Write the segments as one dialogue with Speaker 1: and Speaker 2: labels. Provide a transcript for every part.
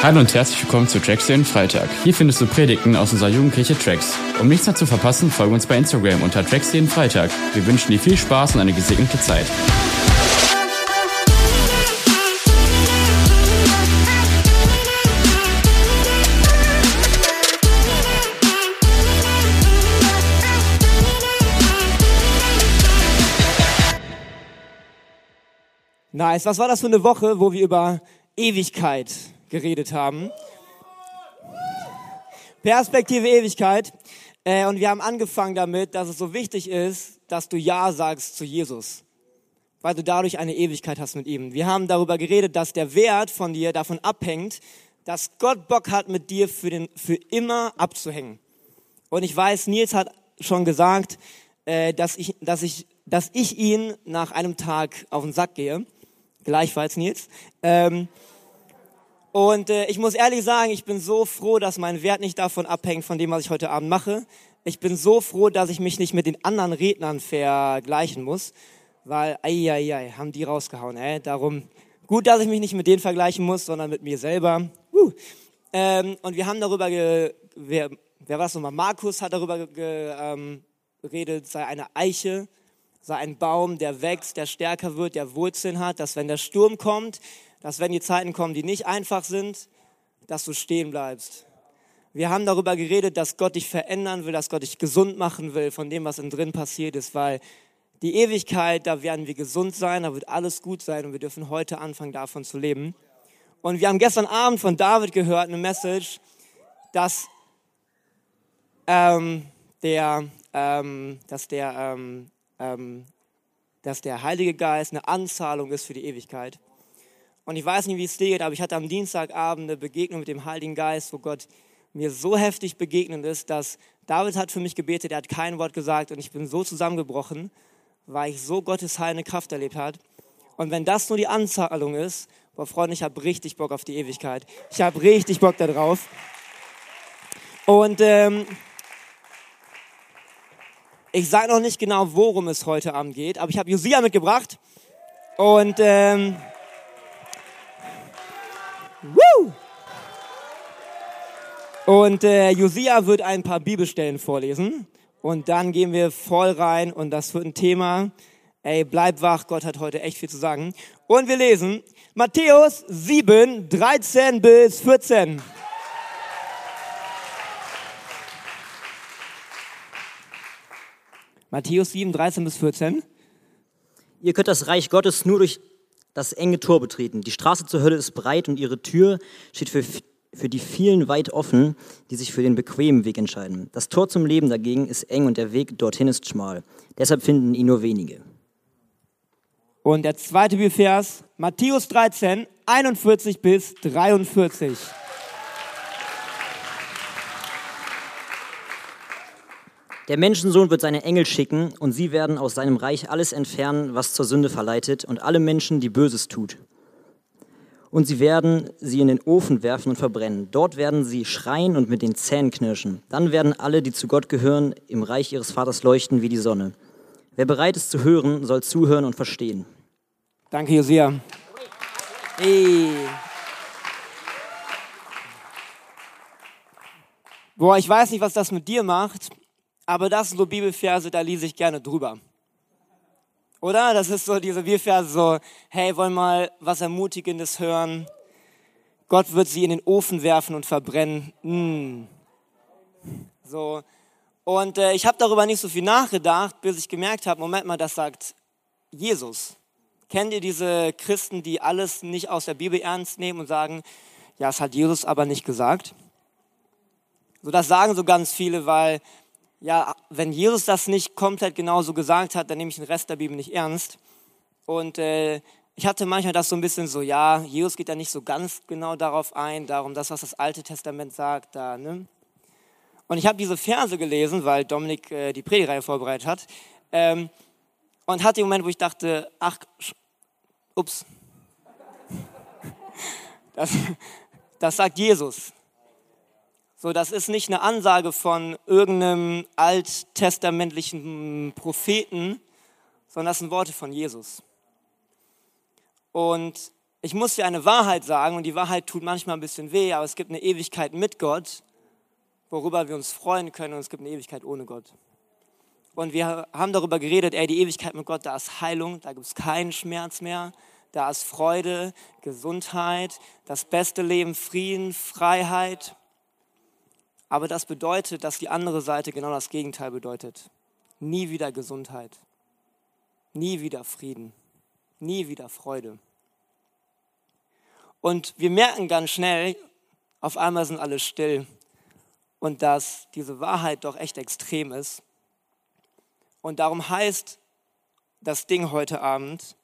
Speaker 1: Hallo und herzlich willkommen zu Tracks den Freitag. Hier findest du Predigten aus unserer Jugendkirche Tracks. Um nichts mehr zu verpassen, folge uns bei Instagram unter Tracks jeden Freitag. Wir wünschen dir viel Spaß und eine gesegnete Zeit.
Speaker 2: Nice. Was war das für eine Woche, wo wir über Ewigkeit geredet haben? Perspektive Ewigkeit. Äh, und wir haben angefangen damit, dass es so wichtig ist, dass du Ja sagst zu Jesus. Weil du dadurch eine Ewigkeit hast mit ihm. Wir haben darüber geredet, dass der Wert von dir davon abhängt, dass Gott Bock hat, mit dir für, den, für immer abzuhängen. Und ich weiß, Nils hat schon gesagt, äh, dass, ich, dass, ich, dass ich ihn nach einem Tag auf den Sack gehe. Gleichfalls, Nils. Ähm, und äh, ich muss ehrlich sagen, ich bin so froh, dass mein Wert nicht davon abhängt, von dem, was ich heute Abend mache. Ich bin so froh, dass ich mich nicht mit den anderen Rednern vergleichen muss, weil, ei, ei, ei, haben die rausgehauen. Ey. Darum gut, dass ich mich nicht mit denen vergleichen muss, sondern mit mir selber. Uh. Ähm, und wir haben darüber, ge, wer, wer war das nochmal? Markus hat darüber ge, ähm, geredet, sei eine Eiche, sei ein Baum, der wächst, der stärker wird, der Wurzeln hat, dass wenn der Sturm kommt, dass wenn die Zeiten kommen, die nicht einfach sind, dass du stehen bleibst. Wir haben darüber geredet, dass Gott dich verändern will, dass Gott dich gesund machen will von dem, was innen drin passiert ist, weil die Ewigkeit, da werden wir gesund sein, da wird alles gut sein und wir dürfen heute anfangen, davon zu leben. Und wir haben gestern Abend von David gehört, eine Message, dass ähm, der, ähm, dass der ähm, ähm, dass der Heilige Geist eine Anzahlung ist für die Ewigkeit. Und ich weiß nicht, wie es dir geht, aber ich hatte am Dienstagabend eine Begegnung mit dem Heiligen Geist, wo Gott mir so heftig begegnet ist, dass David hat für mich gebetet, er hat kein Wort gesagt und ich bin so zusammengebrochen, weil ich so Gottes heilende Kraft erlebt habe. Und wenn das nur die Anzahlung ist, boah Freunde, ich habe richtig Bock auf die Ewigkeit. Ich habe richtig Bock darauf. Und ähm, ich sage noch nicht genau, worum es heute Abend geht, aber ich habe Josia mitgebracht. Und ähm, Und äh, Josia wird ein paar Bibelstellen vorlesen. Und dann gehen wir voll rein und das wird ein Thema. Ey, bleib wach, Gott hat heute echt viel zu sagen. Und wir lesen Matthäus 7, 13 bis 14. Matthäus 7, 13 bis 14.
Speaker 3: Ihr könnt das Reich Gottes nur durch das enge Tor betreten. Die Straße zur Hölle ist breit und ihre Tür steht für, für die vielen weit offen, die sich für den bequemen Weg entscheiden. Das Tor zum Leben dagegen ist eng und der Weg dorthin ist schmal. Deshalb finden ihn nur wenige.
Speaker 2: Und der zweite Bibelvers, Matthäus 13, 41 bis 43.
Speaker 3: Der Menschensohn wird seine Engel schicken und sie werden aus seinem Reich alles entfernen, was zur Sünde verleitet und alle Menschen, die Böses tut. Und sie werden sie in den Ofen werfen und verbrennen. Dort werden sie schreien und mit den Zähnen knirschen. Dann werden alle, die zu Gott gehören, im Reich ihres Vaters leuchten wie die Sonne. Wer bereit ist zu hören, soll zuhören und verstehen.
Speaker 2: Danke, Josia. Hey. Boah, ich weiß nicht, was das mit dir macht, aber das sind so Bibelverse, da lese ich gerne drüber. Oder? Das ist so diese Bibelverse so, hey, wollen mal was Ermutigendes hören. Gott wird sie in den Ofen werfen und verbrennen. Mm. So. Und äh, ich habe darüber nicht so viel nachgedacht, bis ich gemerkt habe, Moment mal, das sagt Jesus. Kennt ihr diese Christen, die alles nicht aus der Bibel ernst nehmen und sagen, ja, es hat Jesus aber nicht gesagt? So, das sagen so ganz viele, weil ja, wenn Jesus das nicht komplett genauso gesagt hat, dann nehme ich den Rest der Bibel nicht ernst. Und äh, ich hatte manchmal das so ein bisschen so, ja, Jesus geht da nicht so ganz genau darauf ein, darum das, was das Alte Testament sagt, da, ne? Und ich habe diese Verse gelesen, weil Dominik äh, die Predigerei vorbereitet hat. Ähm, und hatte den Moment, wo ich dachte, ach, ups, das, das sagt Jesus. So, das ist nicht eine Ansage von irgendeinem alttestamentlichen Propheten, sondern das sind Worte von Jesus. Und ich muss dir eine Wahrheit sagen und die Wahrheit tut manchmal ein bisschen weh, aber es gibt eine Ewigkeit mit Gott, worüber wir uns freuen können und es gibt eine Ewigkeit ohne Gott. Und wir haben darüber geredet, ey, die Ewigkeit mit Gott, da ist Heilung, da gibt es keinen Schmerz mehr, da ist Freude, Gesundheit, das beste Leben, Frieden, Freiheit. Aber das bedeutet, dass die andere Seite genau das Gegenteil bedeutet. Nie wieder Gesundheit, nie wieder Frieden, nie wieder Freude. Und wir merken ganz schnell, auf einmal sind alle still und dass diese Wahrheit doch echt extrem ist. Und darum heißt das Ding heute Abend,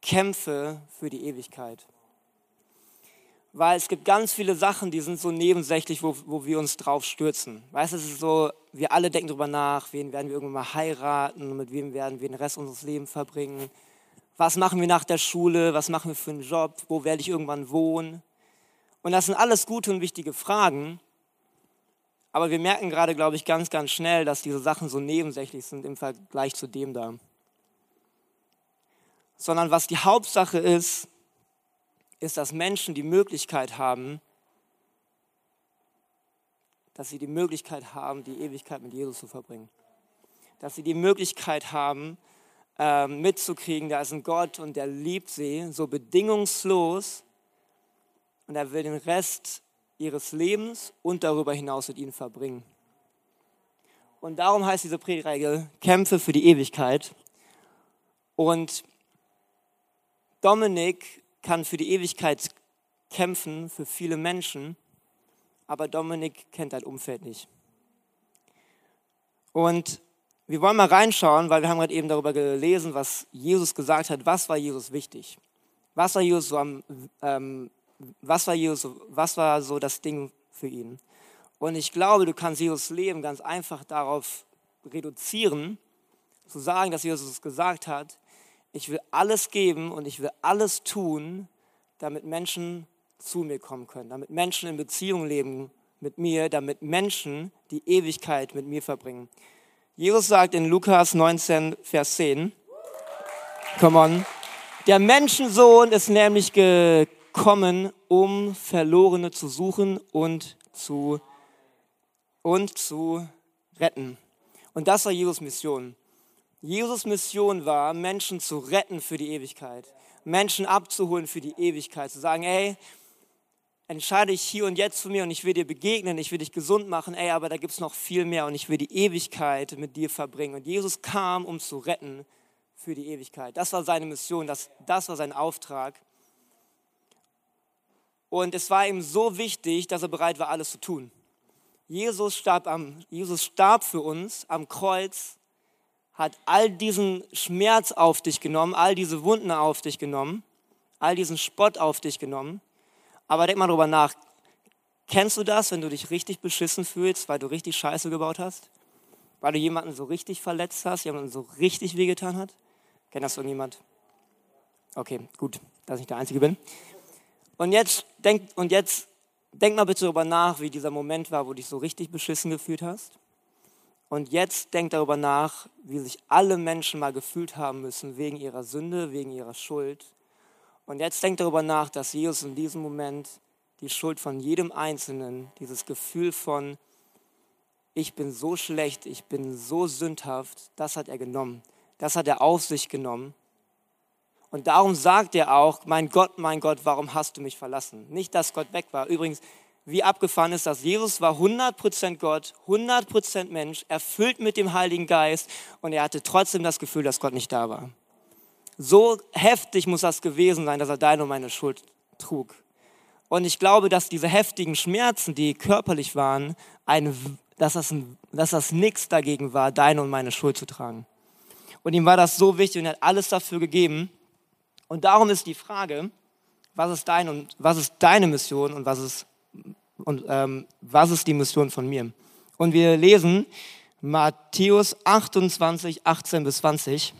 Speaker 2: kämpfe für die Ewigkeit. Weil es gibt ganz viele Sachen, die sind so nebensächlich, wo, wo wir uns drauf stürzen. Weißt du, es ist so, wir alle denken darüber nach, wen werden wir irgendwann mal heiraten, mit wem werden wir den Rest unseres Lebens verbringen, was machen wir nach der Schule, was machen wir für einen Job, wo werde ich irgendwann wohnen. Und das sind alles gute und wichtige Fragen, aber wir merken gerade, glaube ich, ganz, ganz schnell, dass diese Sachen so nebensächlich sind im Vergleich zu dem da. Sondern was die Hauptsache ist, ist, dass Menschen die Möglichkeit haben, dass sie die Möglichkeit haben, die Ewigkeit mit Jesus zu verbringen. Dass sie die Möglichkeit haben, äh, mitzukriegen, da ist ein Gott und der liebt sie so bedingungslos und er will den Rest ihres Lebens und darüber hinaus mit ihnen verbringen. Und darum heißt diese Predigtregel, kämpfe für die Ewigkeit. Und Dominik kann für die Ewigkeit kämpfen, für viele Menschen, aber Dominik kennt dein Umfeld nicht. Und wir wollen mal reinschauen, weil wir haben gerade eben darüber gelesen, was Jesus gesagt hat. Was war Jesus wichtig? Was war Jesus so am ähm, was war, Jesus, was war so das Ding für ihn? Und ich glaube, du kannst Jesus Leben ganz einfach darauf reduzieren, zu sagen, dass Jesus gesagt hat, ich will alles geben und ich will alles tun, damit Menschen zu mir kommen können, damit Menschen in Beziehung leben mit mir, damit Menschen die Ewigkeit mit mir verbringen. Jesus sagt in Lukas 19, Vers 10, come on, der Menschensohn ist nämlich ge kommen, um Verlorene zu suchen und zu, und zu retten. Und das war Jesus Mission. Jesus Mission war, Menschen zu retten für die Ewigkeit. Menschen abzuholen für die Ewigkeit. Zu sagen, ey, entscheide ich hier und jetzt für mir und ich will dir begegnen, ich will dich gesund machen, ey, aber da gibt es noch viel mehr und ich will die Ewigkeit mit dir verbringen. Und Jesus kam, um zu retten für die Ewigkeit. Das war seine Mission, das, das war sein Auftrag. Und es war ihm so wichtig, dass er bereit war, alles zu tun. Jesus starb, am, Jesus starb für uns am Kreuz, hat all diesen Schmerz auf dich genommen, all diese Wunden auf dich genommen, all diesen Spott auf dich genommen. Aber denk mal drüber nach. Kennst du das, wenn du dich richtig beschissen fühlst, weil du richtig Scheiße gebaut hast? Weil du jemanden so richtig verletzt hast, jemanden so richtig wehgetan hat? Kennt das irgendjemand? Okay, gut, dass ich der Einzige bin. Und jetzt denk, und jetzt denk mal bitte darüber nach, wie dieser Moment war, wo du dich so richtig beschissen gefühlt hast. Und jetzt denk darüber nach, wie sich alle Menschen mal gefühlt haben müssen wegen ihrer Sünde, wegen ihrer Schuld. Und jetzt denk darüber nach, dass Jesus in diesem Moment die Schuld von jedem Einzelnen, dieses Gefühl von, ich bin so schlecht, ich bin so sündhaft, das hat er genommen. Das hat er auf sich genommen und darum sagt er auch, mein Gott, mein Gott, warum hast du mich verlassen? Nicht, dass Gott weg war. Übrigens, wie abgefahren ist das? Jesus war 100% Gott, 100% Mensch, erfüllt mit dem Heiligen Geist und er hatte trotzdem das Gefühl, dass Gott nicht da war. So heftig muss das gewesen sein, dass er deine und meine Schuld trug. Und ich glaube, dass diese heftigen Schmerzen, die körperlich waren, ein, dass, das, dass das nichts dagegen war, deine und meine Schuld zu tragen. Und ihm war das so wichtig und er hat alles dafür gegeben. Und darum ist die Frage, was ist, dein und, was ist deine Mission und was ist, und, ähm, was ist die Mission von mir? Und wir lesen Matthäus 28, 18 bis 20.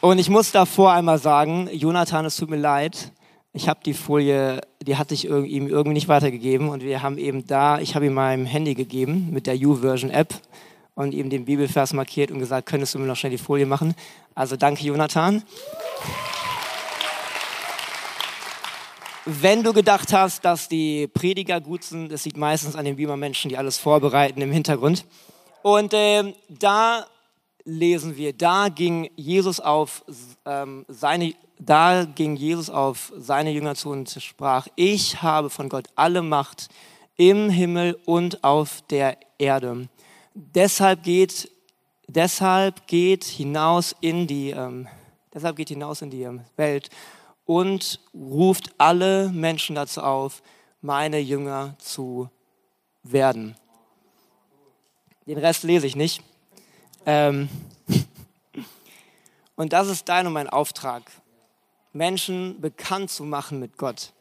Speaker 2: Und ich muss davor einmal sagen, Jonathan, es tut mir leid, ich habe die Folie, die hatte ich ihm irgendwie nicht weitergegeben und wir haben eben da, ich habe ihm mein Handy gegeben mit der U-Version-App und ihm den Bibelvers markiert und gesagt, könntest du mir noch schnell die Folie machen? Also danke, Jonathan. Wenn du gedacht hast, dass die Prediger gut sind, das sieht meistens an den Beamer-Menschen, die alles vorbereiten im Hintergrund. Und äh, da lesen wir, da ging Jesus auf ähm, seine, da ging Jesus auf seine Jünger zu und sprach: Ich habe von Gott alle Macht im Himmel und auf der Erde. Deshalb geht, deshalb geht hinaus in die, ähm, deshalb geht hinaus in die ähm, Welt und ruft alle Menschen dazu auf, meine Jünger zu werden. Den Rest lese ich nicht. Ähm und das ist dein und mein Auftrag, Menschen bekannt zu machen mit Gott.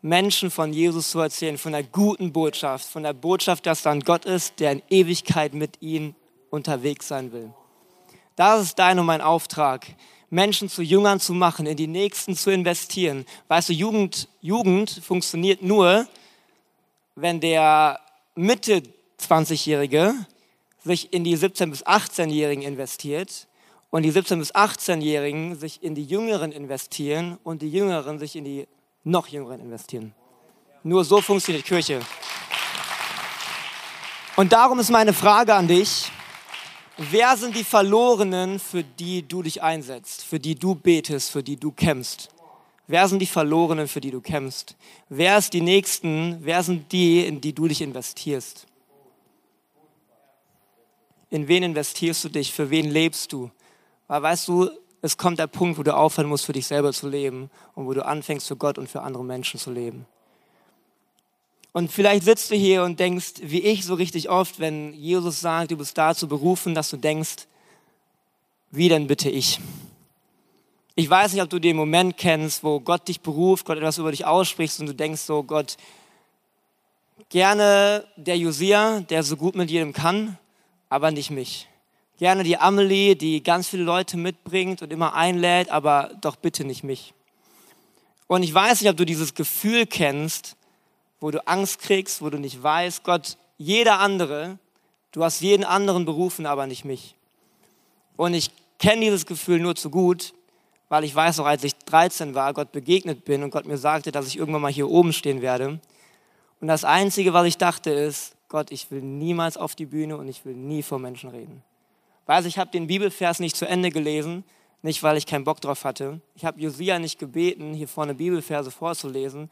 Speaker 2: Menschen von Jesus zu erzählen, von der guten Botschaft, von der Botschaft, dass da ein Gott ist, der in Ewigkeit mit ihnen unterwegs sein will. Das ist dein und mein Auftrag. Menschen zu Jüngern zu machen, in die Nächsten zu investieren. Weißt du, Jugend, Jugend funktioniert nur, wenn der Mitte 20-Jährige sich in die 17- bis 18-Jährigen investiert und die 17- bis 18-Jährigen sich in die Jüngeren investieren und die Jüngeren sich in die noch Jüngeren investieren. Nur so funktioniert Kirche. Und darum ist meine Frage an dich, Wer sind die Verlorenen, für die du dich einsetzt, für die du betest, für die du kämpfst? Wer sind die Verlorenen, für die du kämpfst? Wer ist die Nächsten? Wer sind die, in die du dich investierst? In wen investierst du dich? Für wen lebst du? Weil weißt du, es kommt der Punkt, wo du aufhören musst, für dich selber zu leben und wo du anfängst, für Gott und für andere Menschen zu leben. Und vielleicht sitzt du hier und denkst, wie ich so richtig oft, wenn Jesus sagt, du bist dazu berufen, dass du denkst, wie denn bitte ich? Ich weiß nicht, ob du den Moment kennst, wo Gott dich beruft, Gott etwas über dich ausspricht und du denkst so, Gott, gerne der Josia, der so gut mit jedem kann, aber nicht mich. Gerne die Amelie, die ganz viele Leute mitbringt und immer einlädt, aber doch bitte nicht mich. Und ich weiß nicht, ob du dieses Gefühl kennst, wo du Angst kriegst, wo du nicht weißt, Gott, jeder andere, du hast jeden anderen berufen, aber nicht mich. Und ich kenne dieses Gefühl nur zu gut, weil ich weiß, auch als ich 13 war, Gott begegnet bin und Gott mir sagte, dass ich irgendwann mal hier oben stehen werde. Und das Einzige, was ich dachte, ist, Gott, ich will niemals auf die Bühne und ich will nie vor Menschen reden. Weil ich habe den Bibelvers nicht zu Ende gelesen, nicht weil ich keinen Bock drauf hatte. Ich habe Josia nicht gebeten, hier vorne Bibelverse vorzulesen,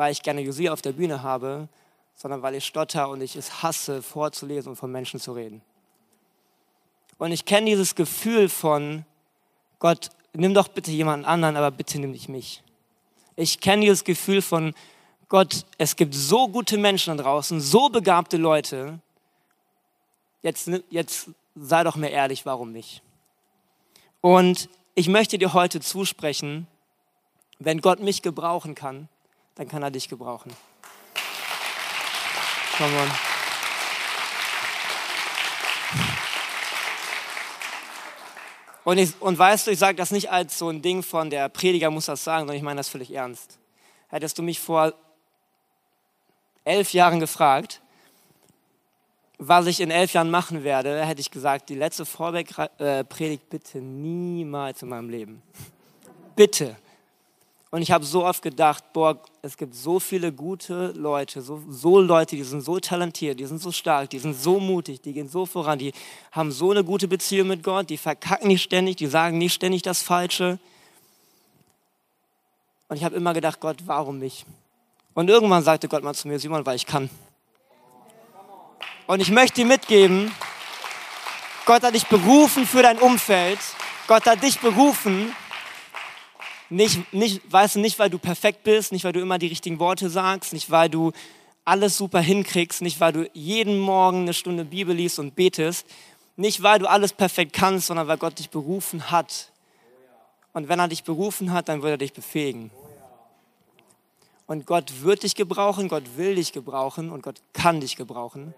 Speaker 2: weil ich gerne Josia auf der Bühne habe, sondern weil ich stotter und ich es hasse, vorzulesen und von Menschen zu reden. Und ich kenne dieses Gefühl von, Gott, nimm doch bitte jemanden anderen, aber bitte nimm nicht mich. Ich kenne dieses Gefühl von, Gott, es gibt so gute Menschen da draußen, so begabte Leute. Jetzt, jetzt sei doch mir ehrlich, warum nicht? Und ich möchte dir heute zusprechen, wenn Gott mich gebrauchen kann, dann kann er dich gebrauchen. Come on. Und, ich, und weißt du, ich sage das nicht als so ein Ding von, der Prediger muss das sagen, sondern ich meine das völlig ernst. Hättest du mich vor elf Jahren gefragt, was ich in elf Jahren machen werde, hätte ich gesagt, die letzte Vorbeck-Predigt bitte niemals in meinem Leben. Bitte. Und ich habe so oft gedacht, boah, es gibt so viele gute Leute, so, so Leute, die sind so talentiert, die sind so stark, die sind so mutig, die gehen so voran, die haben so eine gute Beziehung mit Gott, die verkacken nicht ständig, die sagen nicht ständig das Falsche. Und ich habe immer gedacht, Gott, warum mich? Und irgendwann sagte Gott mal zu mir, Simon, weil ich kann. Und ich möchte dir mitgeben, Gott hat dich berufen für dein Umfeld. Gott hat dich berufen, nicht, nicht, weißt du, nicht, weil du perfekt bist, nicht, weil du immer die richtigen Worte sagst, nicht, weil du alles super hinkriegst, nicht, weil du jeden Morgen eine Stunde Bibel liest und betest, nicht, weil du alles perfekt kannst, sondern weil Gott dich berufen hat. Und wenn er dich berufen hat, dann wird er dich befähigen. Und Gott wird dich gebrauchen, Gott will dich gebrauchen und Gott kann dich gebrauchen.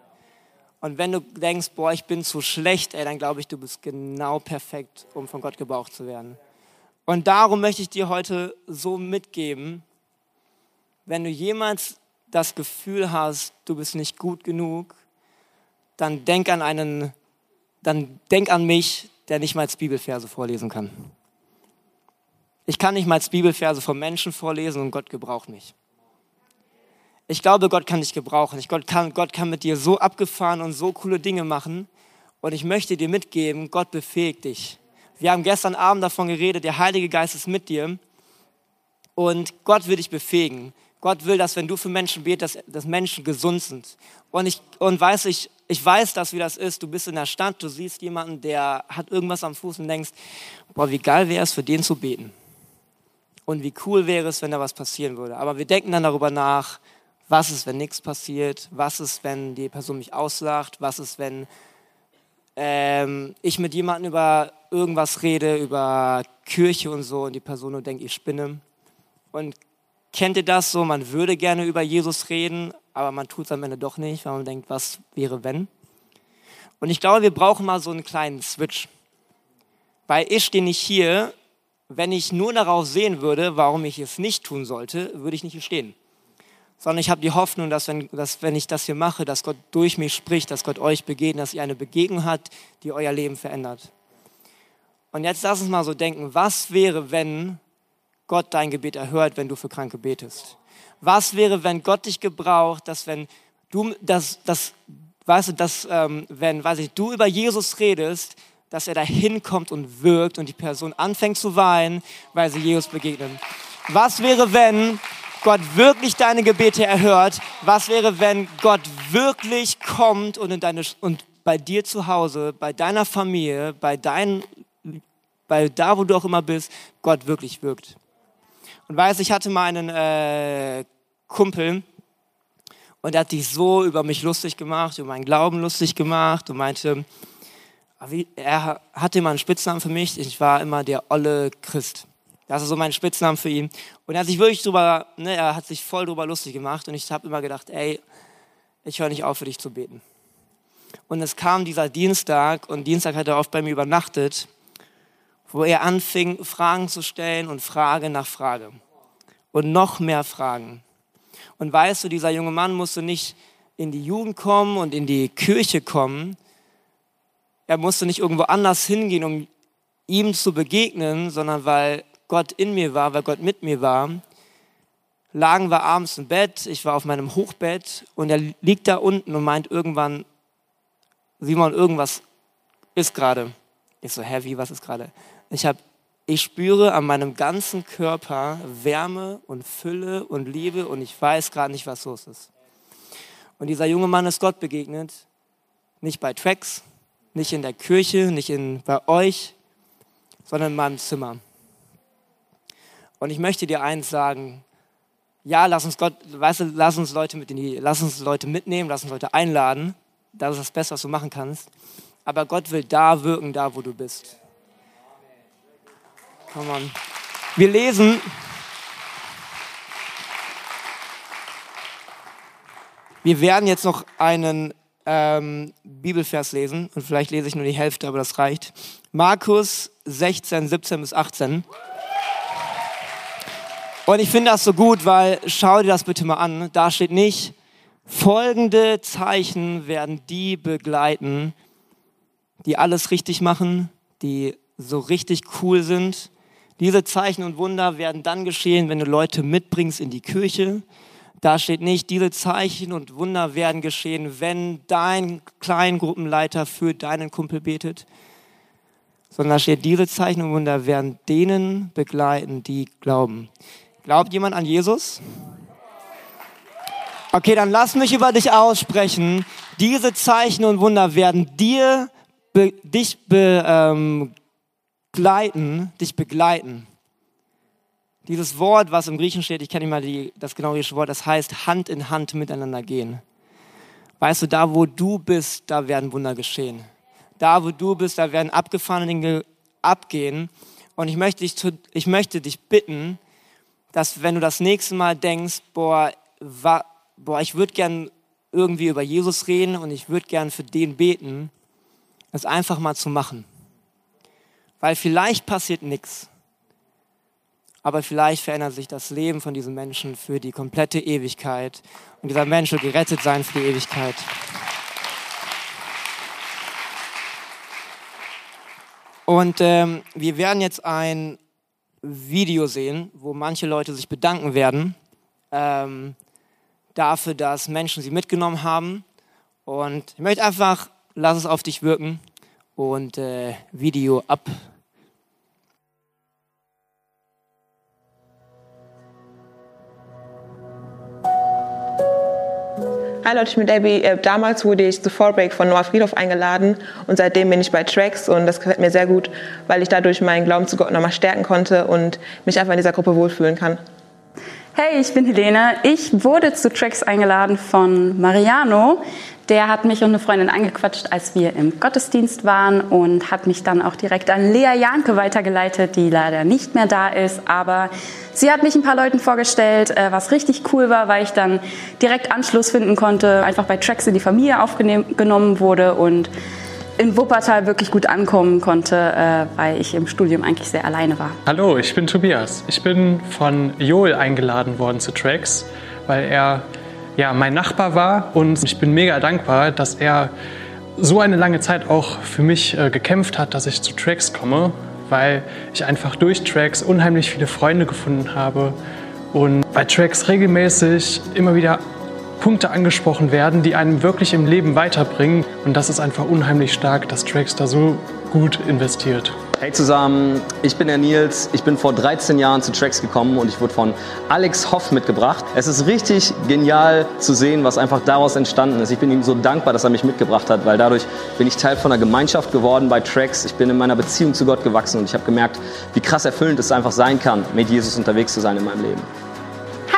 Speaker 2: Und wenn du denkst, boah, ich bin zu schlecht, ey, dann glaube ich, du bist genau perfekt, um von Gott gebraucht zu werden. Und darum möchte ich dir heute so mitgeben, wenn du jemals das Gefühl hast, du bist nicht gut genug, dann denk an einen dann denk an mich, der nicht mal Bibelverse vorlesen kann. Ich kann nicht mal Bibelverse von Menschen vorlesen und Gott gebraucht mich. Ich glaube, Gott kann dich gebrauchen. Ich, Gott, kann, Gott kann mit dir so abgefahren und so coole Dinge machen. Und ich möchte dir mitgeben, Gott befähigt dich. Wir haben gestern Abend davon geredet, der Heilige Geist ist mit dir. Und Gott will dich befähigen. Gott will, dass wenn du für Menschen betest, dass, dass Menschen gesund sind. Und ich und weiß ich, ich weiß das, wie das ist. Du bist in der Stadt, du siehst jemanden, der hat irgendwas am Fuß und denkst, boah, wie geil wäre es, für den zu beten. Und wie cool wäre es, wenn da was passieren würde. Aber wir denken dann darüber nach, was ist, wenn nichts passiert? Was ist, wenn die Person mich auslacht? Was ist, wenn ähm, ich mit jemandem über irgendwas rede, über Kirche und so und die Person nur denkt, ich spinne? Und kennt ihr das so? Man würde gerne über Jesus reden, aber man tut es am Ende doch nicht, weil man denkt, was wäre wenn? Und ich glaube, wir brauchen mal so einen kleinen Switch. Weil ich stehe nicht hier, wenn ich nur darauf sehen würde, warum ich es nicht tun sollte, würde ich nicht hier stehen. Sondern ich habe die Hoffnung, dass wenn, dass wenn ich das hier mache, dass Gott durch mich spricht, dass Gott euch begegnet, dass ihr eine Begegnung habt, die euer Leben verändert. Und jetzt lass uns mal so denken, was wäre, wenn Gott dein Gebet erhört, wenn du für Kranke betest? Was wäre, wenn Gott dich gebraucht, dass wenn du, das, das, weißt du, dass, ähm, wenn, weiß ich, du über Jesus redest, dass er da hinkommt und wirkt und die Person anfängt zu weinen, weil sie Jesus begegnen. Was wäre, wenn Gott wirklich deine Gebete erhört? Was wäre, wenn Gott wirklich kommt und, in deine, und bei dir zu Hause, bei deiner Familie, bei, dein, bei da, wo du auch immer bist, Gott wirklich wirkt? Und weiß, ich hatte mal einen äh, Kumpel und er hat sich so über mich lustig gemacht, über meinen Glauben lustig gemacht und meinte, er hatte immer einen Spitznamen für mich. Ich war immer der olle Christ. Das ist so mein Spitznamen für ihn. Und er hat sich wirklich drüber, ne, er hat sich voll drüber lustig gemacht. Und ich habe immer gedacht, ey, ich höre nicht auf, für dich zu beten. Und es kam dieser Dienstag und Dienstag hat er oft bei mir übernachtet, wo er anfing, Fragen zu stellen und Frage nach Frage. Und noch mehr Fragen. Und weißt du, dieser junge Mann musste nicht in die Jugend kommen und in die Kirche kommen, er musste nicht irgendwo anders hingehen, um ihm zu begegnen, sondern weil Gott in mir war, weil Gott mit mir war, lagen wir abends im Bett, ich war auf meinem Hochbett und er liegt da unten und meint irgendwann, Simon, irgendwas ist gerade. Ich so, hä, wie, was ist gerade? Ich habe ich spüre an meinem ganzen Körper Wärme und Fülle und Liebe und ich weiß gerade nicht, was los ist. Und dieser junge Mann ist Gott begegnet, nicht bei Tracks, nicht in der Kirche, nicht in, bei euch, sondern in meinem Zimmer. Und ich möchte dir eins sagen, ja, lass uns Gott, weißt du, lass uns Leute mit in die, lass uns Leute mitnehmen, lass uns Leute einladen. Das ist das Beste, was du machen kannst. Aber Gott will da wirken, da wo du bist. Come on. Wir lesen, wir werden jetzt noch einen ähm, Bibelvers lesen und vielleicht lese ich nur die Hälfte, aber das reicht. Markus 16, 17 bis 18. Und ich finde das so gut, weil schau dir das bitte mal an. Da steht nicht, folgende Zeichen werden die begleiten, die alles richtig machen, die so richtig cool sind. Diese Zeichen und Wunder werden dann geschehen, wenn du Leute mitbringst in die Kirche, da steht nicht, diese Zeichen und Wunder werden geschehen, wenn dein Kleingruppenleiter für deinen Kumpel betet, sondern da steht, diese Zeichen und Wunder werden denen begleiten, die glauben. Glaubt jemand an Jesus? Okay, dann lass mich über dich aussprechen. Diese Zeichen und Wunder werden dir, be, dich be, ähm, begleiten, dich begleiten. Dieses Wort, was im Griechen steht, ich kenne nicht mal die, das genaue griechische Wort, das heißt Hand in Hand miteinander gehen. Weißt du, da wo du bist, da werden Wunder geschehen. Da wo du bist, da werden abgefahrene Dinge abgehen. Und ich möchte dich, ich möchte dich bitten, dass wenn du das nächste Mal denkst, boah, wa, boah ich würde gern irgendwie über Jesus reden und ich würde gern für den beten, das einfach mal zu machen. Weil vielleicht passiert nichts aber vielleicht verändert sich das Leben von diesen Menschen für die komplette Ewigkeit und dieser Mensch wird gerettet sein für die Ewigkeit. Und ähm, wir werden jetzt ein Video sehen, wo manche Leute sich bedanken werden ähm, dafür, dass Menschen sie mitgenommen haben. Und ich möchte einfach, lass es auf dich wirken und äh, Video ab.
Speaker 4: Hi Leute, ich bin Debbie. Äh, damals wurde ich zu Fallbreak von Noah Friedhoff eingeladen und seitdem bin ich bei Tracks und das gefällt mir sehr gut, weil ich dadurch meinen Glauben zu Gott nochmal stärken konnte und mich einfach in dieser Gruppe wohlfühlen kann.
Speaker 5: Hey, ich bin Helene. Ich wurde zu Tracks eingeladen von Mariano. Der hat mich und eine Freundin angequatscht, als wir im Gottesdienst waren und hat mich dann auch direkt an Lea Janke weitergeleitet, die leider nicht mehr da ist. Aber sie hat mich ein paar Leuten vorgestellt, äh, was richtig cool war, weil ich dann direkt Anschluss finden konnte, einfach bei Tracks in die Familie aufgenommen wurde und in Wuppertal wirklich gut ankommen konnte, äh, weil ich im Studium eigentlich sehr alleine war.
Speaker 6: Hallo, ich bin Tobias. Ich bin von Joel eingeladen worden zu Tracks, weil er ja, mein Nachbar war und ich bin mega dankbar, dass er so eine lange Zeit auch für mich äh, gekämpft hat, dass ich zu Tracks komme, weil ich einfach durch Tracks unheimlich viele Freunde gefunden habe und bei Tracks regelmäßig immer wieder Punkte angesprochen werden, die einem wirklich im Leben weiterbringen. Und das ist einfach unheimlich stark, dass Tracks da so gut investiert.
Speaker 7: Hey zusammen, ich bin der Nils. Ich bin vor 13 Jahren zu Tracks gekommen und ich wurde von Alex Hoff mitgebracht. Es ist richtig genial zu sehen, was einfach daraus entstanden ist. Ich bin ihm so dankbar, dass er mich mitgebracht hat, weil dadurch bin ich Teil von einer Gemeinschaft geworden bei Tracks. Ich bin in meiner Beziehung zu Gott gewachsen und ich habe gemerkt, wie krass erfüllend es einfach sein kann, mit Jesus unterwegs zu sein in meinem Leben.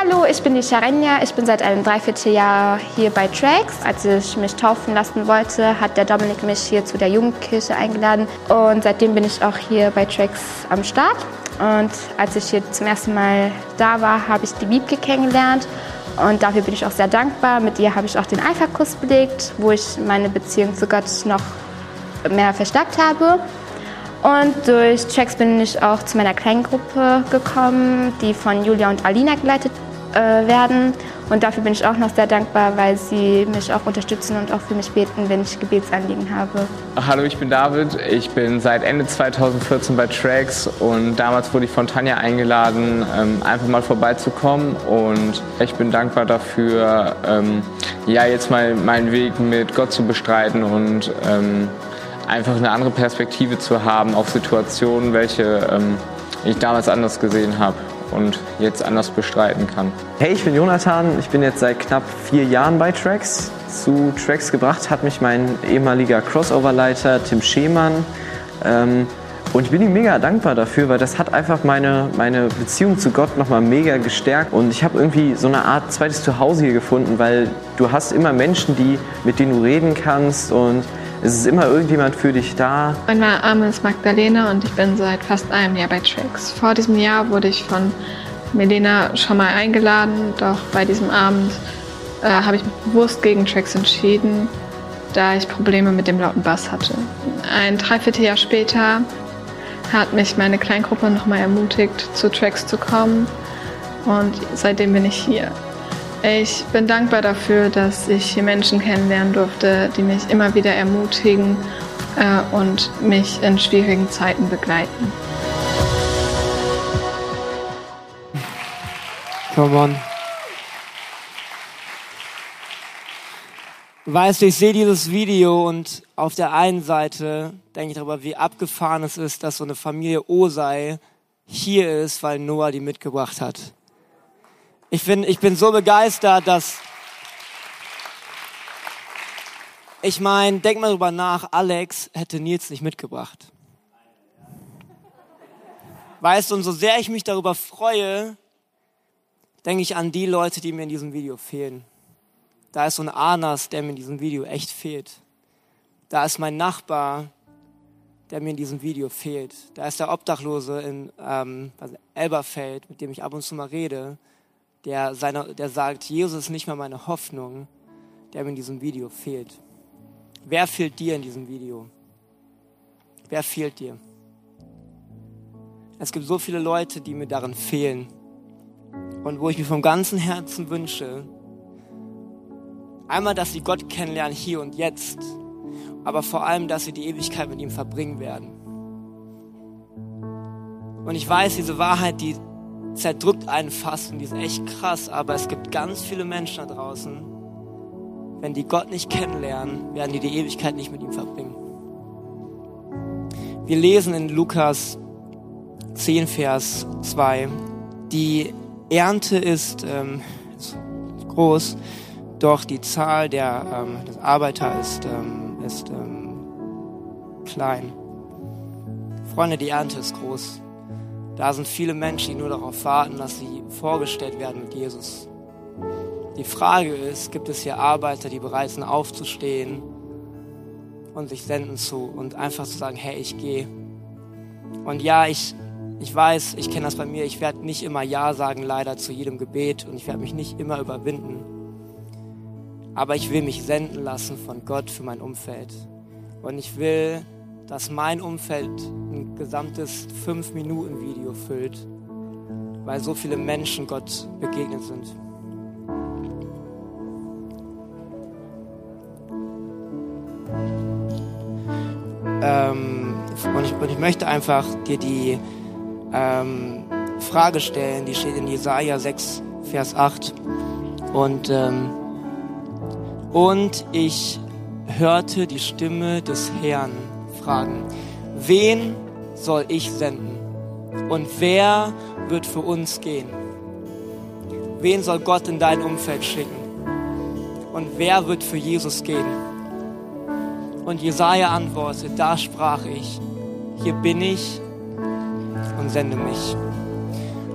Speaker 8: Hallo, ich bin die Sharenja. Ich bin seit einem Dreivierteljahr hier bei Tracks. Als ich mich taufen lassen wollte, hat der Dominik mich hier zu der Jugendkirche eingeladen. Und seitdem bin ich auch hier bei Tracks am Start. Und als ich hier zum ersten Mal da war, habe ich die Wiebke kennengelernt. Und dafür bin ich auch sehr dankbar. Mit ihr habe ich auch den Alpha-Kurs belegt, wo ich meine Beziehung zu Gott noch mehr verstärkt habe. Und durch Tracks bin ich auch zu meiner Kleingruppe gekommen, die von Julia und Alina geleitet äh, werden. Und dafür bin ich auch noch sehr dankbar, weil sie mich auch unterstützen und auch für mich beten, wenn ich Gebetsanliegen habe.
Speaker 9: Hallo, ich bin David. Ich bin seit Ende 2014 bei Tracks und damals wurde ich von Tanja eingeladen, ähm, einfach mal vorbeizukommen. Und ich bin dankbar dafür, ähm, ja, jetzt mal meinen Weg mit Gott zu bestreiten und ähm, einfach eine andere Perspektive zu haben auf Situationen, welche ich damals anders gesehen habe und jetzt anders bestreiten kann.
Speaker 10: Hey, ich bin Jonathan. Ich bin jetzt seit knapp vier Jahren bei Tracks. Zu Tracks gebracht hat mich mein ehemaliger Crossover-Leiter Tim Schemann. Ähm, und ich bin ihm mega dankbar dafür, weil das hat einfach meine, meine Beziehung zu Gott nochmal mega gestärkt. Und ich habe irgendwie so eine Art zweites Zuhause hier gefunden, weil du hast immer Menschen, die, mit denen du reden kannst und es ist immer irgendjemand für dich da.
Speaker 11: Mein Name ist Magdalena und ich bin seit fast einem Jahr bei Tracks. Vor diesem Jahr wurde ich von Melena schon mal eingeladen, doch bei diesem Abend äh, habe ich mich bewusst gegen Tracks entschieden, da ich Probleme mit dem lauten Bass hatte. Ein Dreivierteljahr später hat mich meine Kleingruppe nochmal ermutigt, zu Tracks zu kommen und seitdem bin ich hier. Ich bin dankbar dafür, dass ich hier Menschen kennenlernen durfte, die mich immer wieder ermutigen äh, und mich in schwierigen Zeiten begleiten.
Speaker 2: Come on. Weißt du, ich sehe dieses Video und auf der einen Seite denke ich darüber, wie abgefahren es ist, dass so eine Familie Osei hier ist, weil Noah die mitgebracht hat. Ich, find, ich bin so begeistert, dass... Ich meine, denk mal drüber nach, Alex hätte Nils nicht mitgebracht. Weißt du, und so sehr ich mich darüber freue, denke ich an die Leute, die mir in diesem Video fehlen. Da ist so ein Anas, der mir in diesem Video echt fehlt. Da ist mein Nachbar, der mir in diesem Video fehlt. Da ist der Obdachlose in ähm, Elberfeld, mit dem ich ab und zu mal rede der, seine, der sagt, Jesus ist nicht mehr meine Hoffnung, der mir in diesem Video fehlt. Wer fehlt dir in diesem Video? Wer fehlt dir? Es gibt so viele Leute, die mir darin fehlen und wo ich mir vom ganzen Herzen wünsche, einmal, dass sie Gott kennenlernen hier und jetzt, aber vor allem, dass sie die Ewigkeit mit ihm verbringen werden. Und ich weiß, diese Wahrheit, die zerdrückt einen fast und die ist echt krass, aber es gibt ganz viele Menschen da draußen, wenn die Gott nicht kennenlernen, werden die die Ewigkeit nicht mit ihm verbringen. Wir lesen in Lukas 10, Vers 2, die Ernte ist, ähm, groß, doch die Zahl der, ähm, der Arbeiter ist, ähm, ist ähm, klein. Freunde, die Ernte ist groß. Da sind viele Menschen, die nur darauf warten, dass sie vorgestellt werden mit Jesus. Die Frage ist, gibt es hier Arbeiter, die bereit sind aufzustehen und sich senden zu und einfach zu sagen, hey, ich gehe. Und ja, ich, ich weiß, ich kenne das bei mir, ich werde nicht immer Ja sagen, leider zu jedem Gebet und ich werde mich nicht immer überwinden. Aber ich will mich senden lassen von Gott für mein Umfeld. Und ich will dass mein Umfeld ein gesamtes 5-Minuten-Video füllt, weil so viele Menschen Gott begegnet sind. Ähm, und, ich, und, ich, möchte einfach dir die ähm, Frage stellen, die steht in Jesaja 6, Vers 8. Und, ähm, und ich hörte die Stimme des Herrn fragen, wen soll ich senden? Und wer wird für uns gehen? Wen soll Gott in dein Umfeld schicken? Und wer wird für Jesus gehen? Und Jesaja antwortet, da sprach ich, hier bin ich und sende mich.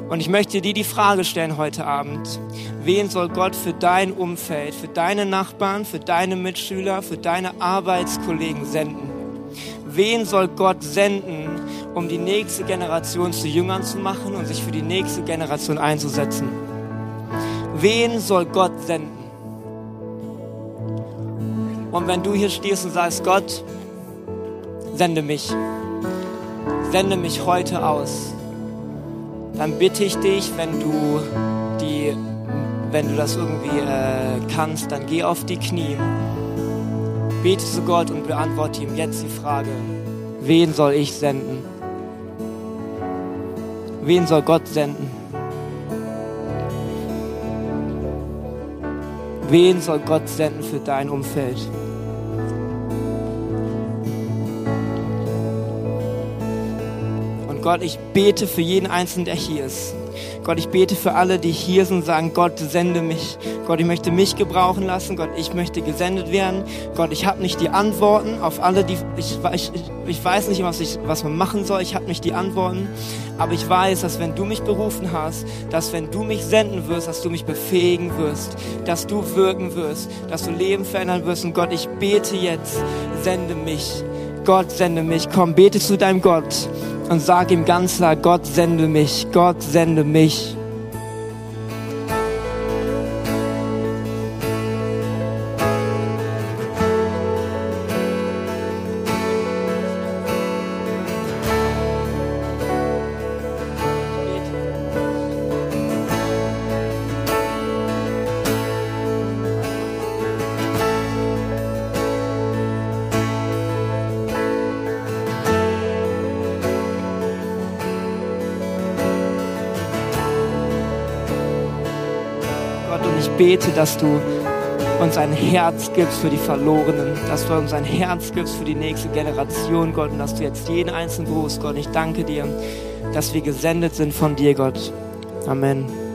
Speaker 2: Und ich möchte dir die Frage stellen heute Abend, wen soll Gott für dein Umfeld, für deine Nachbarn, für deine Mitschüler, für deine Arbeitskollegen senden? Wen soll Gott senden, um die nächste Generation zu Jüngern zu machen und sich für die nächste Generation einzusetzen? Wen soll Gott senden? Und wenn du hier stehst und sagst, Gott, sende mich, sende mich heute aus, dann bitte ich dich, wenn du die, wenn du das irgendwie äh, kannst, dann geh auf die Knie Bete zu Gott und beantworte ihm jetzt die Frage, wen soll ich senden? Wen soll Gott senden? Wen soll Gott senden für dein Umfeld? Und Gott, ich bete für jeden Einzelnen, der hier ist. Gott, ich bete für alle, die hier sind sagen, Gott, sende mich. Gott, ich möchte mich gebrauchen lassen. Gott, ich möchte gesendet werden. Gott, ich habe nicht die Antworten auf alle, die ich, ich, ich weiß nicht, was, ich, was man machen soll. Ich habe nicht die Antworten. Aber ich weiß, dass wenn du mich berufen hast, dass wenn du mich senden wirst, dass du mich befähigen wirst, dass du wirken wirst, dass du Leben verändern wirst. Und Gott, ich bete jetzt, sende mich. Gott, sende mich. Komm, bete zu deinem Gott und sag ihm ganz klar, Gott sende mich, Gott sende mich. Bete, dass du uns ein Herz gibst für die Verlorenen, dass du uns ein Herz gibst für die nächste Generation, Gott, und dass du jetzt jeden Einzelnen berufst, Gott. Ich danke dir, dass wir gesendet sind von dir, Gott. Amen.